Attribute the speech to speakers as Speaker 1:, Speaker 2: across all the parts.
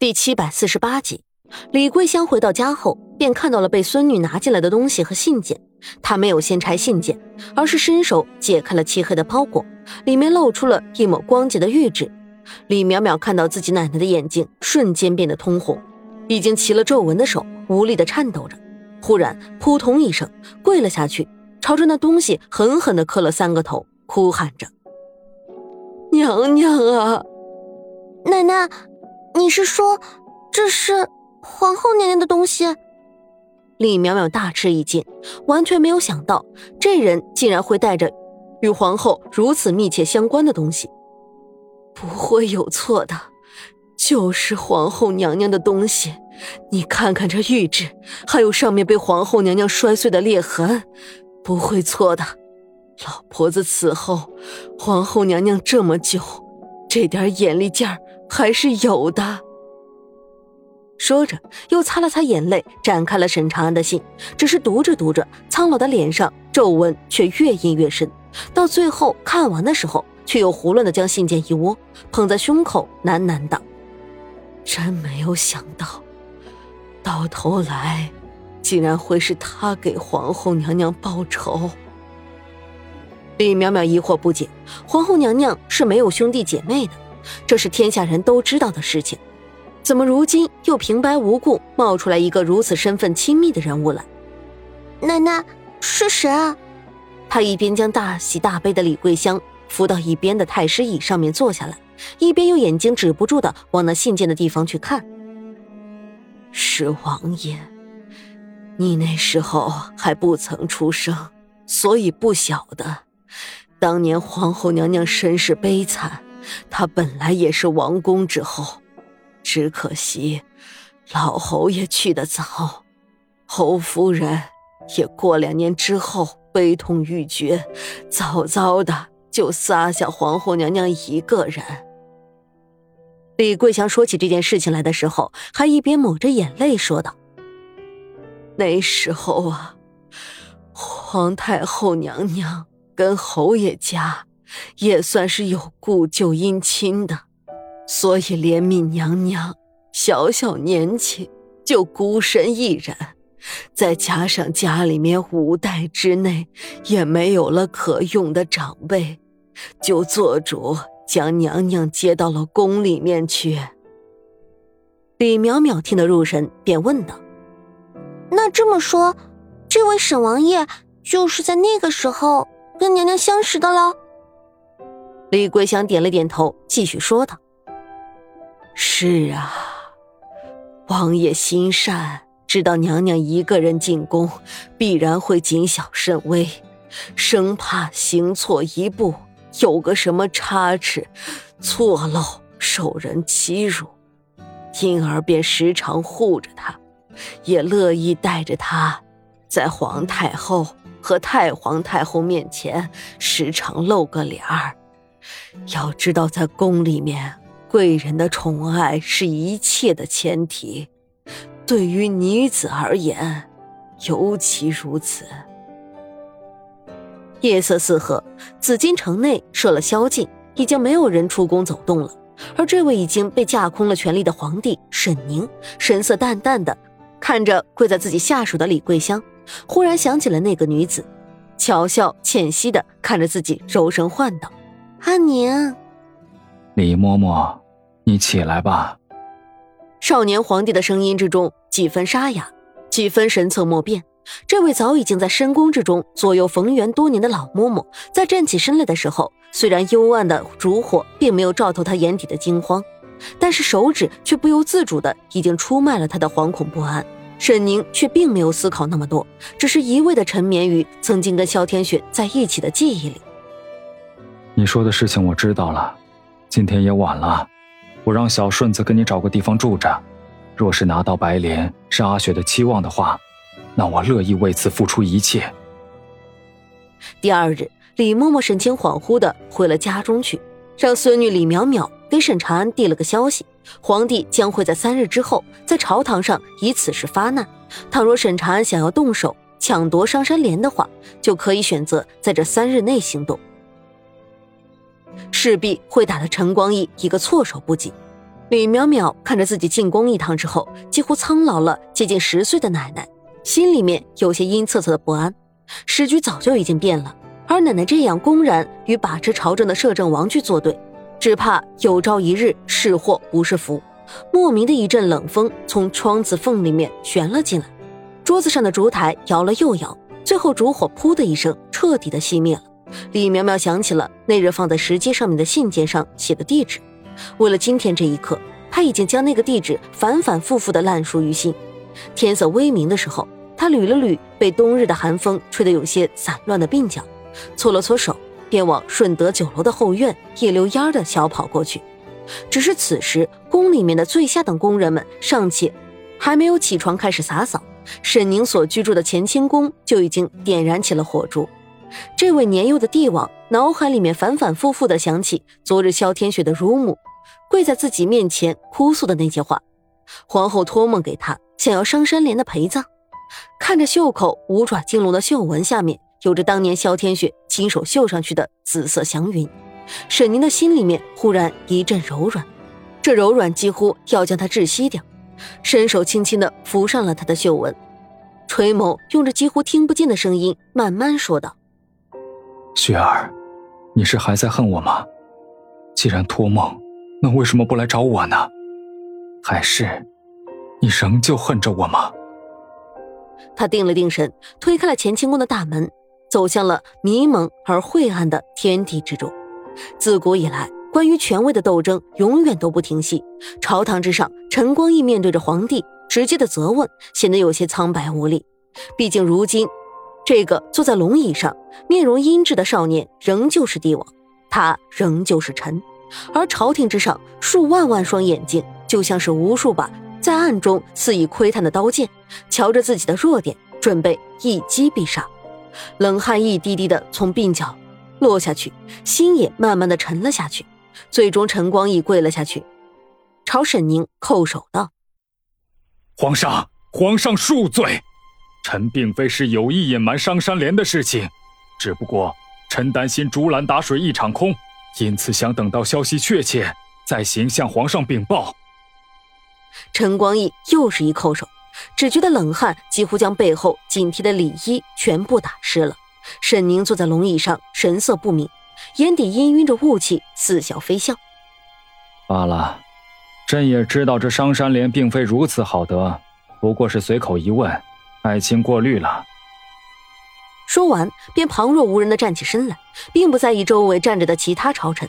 Speaker 1: 第七百四十八集，李桂香回到家后，便看到了被孙女拿进来的东西和信件。她没有先拆信件，而是伸手解开了漆黑的包裹，里面露出了一抹光洁的玉指。李淼淼看到自己奶奶的眼睛瞬间变得通红，已经起了皱纹的手无力的颤抖着。忽然，扑通一声，跪了下去，朝着那东西狠狠的磕了三个头，哭喊着：“娘娘啊，
Speaker 2: 奶奶！”你是说，这是皇后娘娘的东西？
Speaker 1: 李淼淼大吃一惊，完全没有想到这人竟然会带着与皇后如此密切相关的东西。不会有错的，就是皇后娘娘的东西。你看看这玉质，还有上面被皇后娘娘摔碎的裂痕，不会错的。老婆子此后，皇后娘娘这么久，这点眼力劲儿。还是有的。说着，又擦了擦眼泪，展开了沈长安的信。只是读着读着，苍老的脸上皱纹却越印越深。到最后看完的时候，却又胡乱的将信件一窝，捧在胸口，喃喃道：“真没有想到，到头来，竟然会是他给皇后娘娘报仇。”李淼淼疑惑不解：皇后娘娘是没有兄弟姐妹的？这是天下人都知道的事情，怎么如今又平白无故冒出来一个如此身份亲密的人物来？
Speaker 2: 奶奶是谁啊？
Speaker 1: 他一边将大喜大悲的李桂香扶到一边的太师椅上面坐下来，一边用眼睛止不住的往那信件的地方去看。是王爷，你那时候还不曾出生，所以不晓得，当年皇后娘娘身世悲惨。她本来也是王公之后，只可惜老侯爷去的早，侯夫人也过两年之后悲痛欲绝，早早的就撒下皇后娘娘一个人。李桂香说起这件事情来的时候，还一边抹着眼泪说道：“那时候啊，皇太后娘娘跟侯爷家。”也算是有故旧姻亲的，所以怜悯娘娘小小年纪就孤身一人，再加上家里面五代之内也没有了可用的长辈，就做主将娘娘接到了宫里面去。李淼淼听得入神，便问道：“
Speaker 2: 那这么说，这位沈王爷就是在那个时候跟娘娘相识的了？”
Speaker 1: 李桂香点了点头，继续说道：“是啊，王爷心善，知道娘娘一个人进宫，必然会谨小慎微，生怕行错一步有个什么差池，错漏受人欺辱，因而便时常护着她，也乐意带着她，在皇太后和太皇太后面前时常露个脸儿。”要知道，在宫里面，贵人的宠爱是一切的前提，对于女子而言，尤其如此。夜色四合，紫禁城内设了宵禁，已经没有人出宫走动了。而这位已经被架空了权力的皇帝沈宁，神色淡淡的看着跪在自己下属的李桂香，忽然想起了那个女子，巧笑倩兮的看着自己，柔声唤道。
Speaker 2: 阿宁，
Speaker 3: 李嬷嬷，你起来吧。
Speaker 1: 少年皇帝的声音之中，几分沙哑，几分神色莫辨。这位早已经在深宫之中左右逢源多年的老嬷嬷，在站起身来的时候，虽然幽暗的烛火并没有照透她眼底的惊慌，但是手指却不由自主的已经出卖了她的惶恐不安。沈宁却并没有思考那么多，只是一味的沉湎于曾经跟萧天雪在一起的记忆里。
Speaker 3: 你说的事情我知道了，今天也晚了，我让小顺子跟你找个地方住着。若是拿到白莲是阿雪的期望的话，那我乐意为此付出一切。
Speaker 1: 第二日，李嬷嬷神情恍惚的回了家中去，让孙女李淼淼给沈长安递了个消息：皇帝将会在三日之后在朝堂上以此事发难。倘若沈长安想要动手抢夺上山莲的话，就可以选择在这三日内行动。势必会打得陈光义一个措手不及。李淼淼看着自己进宫一趟之后几乎苍老了接近十岁的奶奶，心里面有些阴恻恻的不安。时局早就已经变了，而奶奶这样公然与把持朝政的摄政王去作对，只怕有朝一日是祸不是福。莫名的一阵冷风从窗子缝里面旋了进来，桌子上的烛台摇了又摇，最后烛火噗的一声彻底的熄灭了。李苗苗想起了那日放在石阶上面的信件上写的地址。为了今天这一刻，他已经将那个地址反反复复的烂熟于心。天色微明的时候，他捋了捋被冬日的寒风吹得有些散乱的鬓角，搓了搓手，便往顺德酒楼的后院一溜烟的小跑过去。只是此时，宫里面的最下等工人们尚且还没有起床开始洒扫，沈宁所居住的乾清宫就已经点燃起了火烛。这位年幼的帝王脑海里面反反复复的想起昨日萧天雪的乳母。跪在自己面前哭诉的那些话，皇后托梦给他，想要上山莲的陪葬。看着袖口五爪金龙的绣纹下面有着当年萧天雪亲手绣上去的紫色祥云，沈宁的心里面忽然一阵柔软，这柔软几乎要将她窒息掉。伸手轻轻的扶上了她的绣纹，垂眸用着几乎听不见的声音慢慢说道：“
Speaker 3: 雪儿，你是还在恨我吗？既然托梦。”那为什么不来找我呢？还是你仍旧恨着我吗？
Speaker 1: 他定了定神，推开了乾清宫的大门，走向了迷蒙而晦暗的天地之中。自古以来，关于权位的斗争永远都不停息。朝堂之上，陈光义面对着皇帝直接的责问，显得有些苍白无力。毕竟如今，这个坐在龙椅上、面容阴鸷的少年仍旧是帝王，他仍旧是臣。而朝廷之上，数万万双眼睛就像是无数把在暗中肆意窥探的刀剑，瞧着自己的弱点，准备一击必杀。冷汗一滴滴的从鬓角落下去，心也慢慢的沉了下去。最终，陈光义跪了下去，朝沈宁叩首道：“
Speaker 3: 皇上，皇上恕罪，臣并非是有意隐瞒商山莲的事情，只不过臣担心竹篮打水一场空。”因此，想等到消息确切，再行向皇上禀报。
Speaker 1: 陈光义又是一叩首，只觉得冷汗几乎将背后紧贴的里衣全部打湿了。沈宁坐在龙椅上，神色不明，眼底氤氲着雾气，似笑非笑。
Speaker 3: 罢了，朕也知道这商山莲并非如此好得，不过是随口一问，爱卿过虑了。
Speaker 1: 说完，便旁若无人的站起身来，并不在意周围站着的其他朝臣，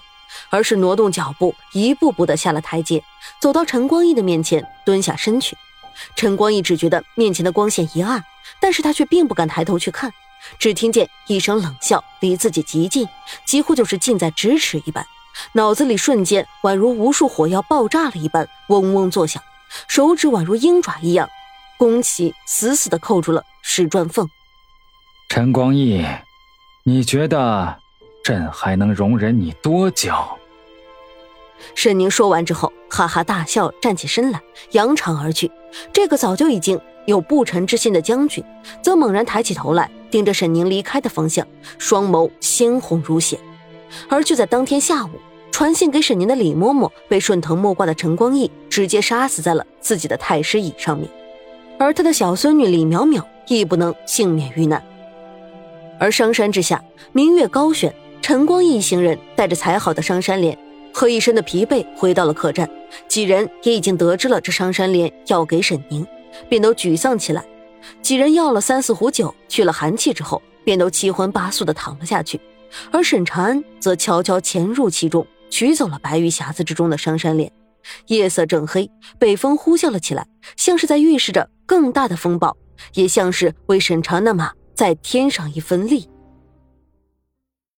Speaker 1: 而是挪动脚步，一步步的下了台阶，走到陈光义的面前，蹲下身去。陈光义只觉得面前的光线一暗，但是他却并不敢抬头去看，只听见一声冷笑，离自己极近，几乎就是近在咫尺一般。脑子里瞬间宛如无数火药爆炸了一般，嗡嗡作响，手指宛如鹰爪一样，弓起死死的扣住了石砖缝。
Speaker 3: 陈光义，你觉得朕还能容忍你多久？
Speaker 1: 沈宁说完之后，哈哈大笑，站起身来，扬长而去。这个早就已经有不臣之心的将军，则猛然抬起头来，盯着沈宁离开的方向，双眸鲜红如血。而就在当天下午，传信给沈宁的李嬷嬷被顺藤摸瓜的陈光义直接杀死在了自己的太师椅上面，而他的小孙女李淼淼亦不能幸免遇难。而商山之下，明月高悬，陈光义一行人带着裁好的商山莲和一身的疲惫回到了客栈。几人也已经得知了这商山莲要给沈宁，便都沮丧起来。几人要了三四壶酒，去了寒气之后，便都七荤八素的躺了下去。而沈长安则悄悄潜入其中，取走了白玉匣子之中的商山莲。夜色正黑，北风呼啸了起来，像是在预示着更大的风暴，也像是为沈长那马。再添上一分力。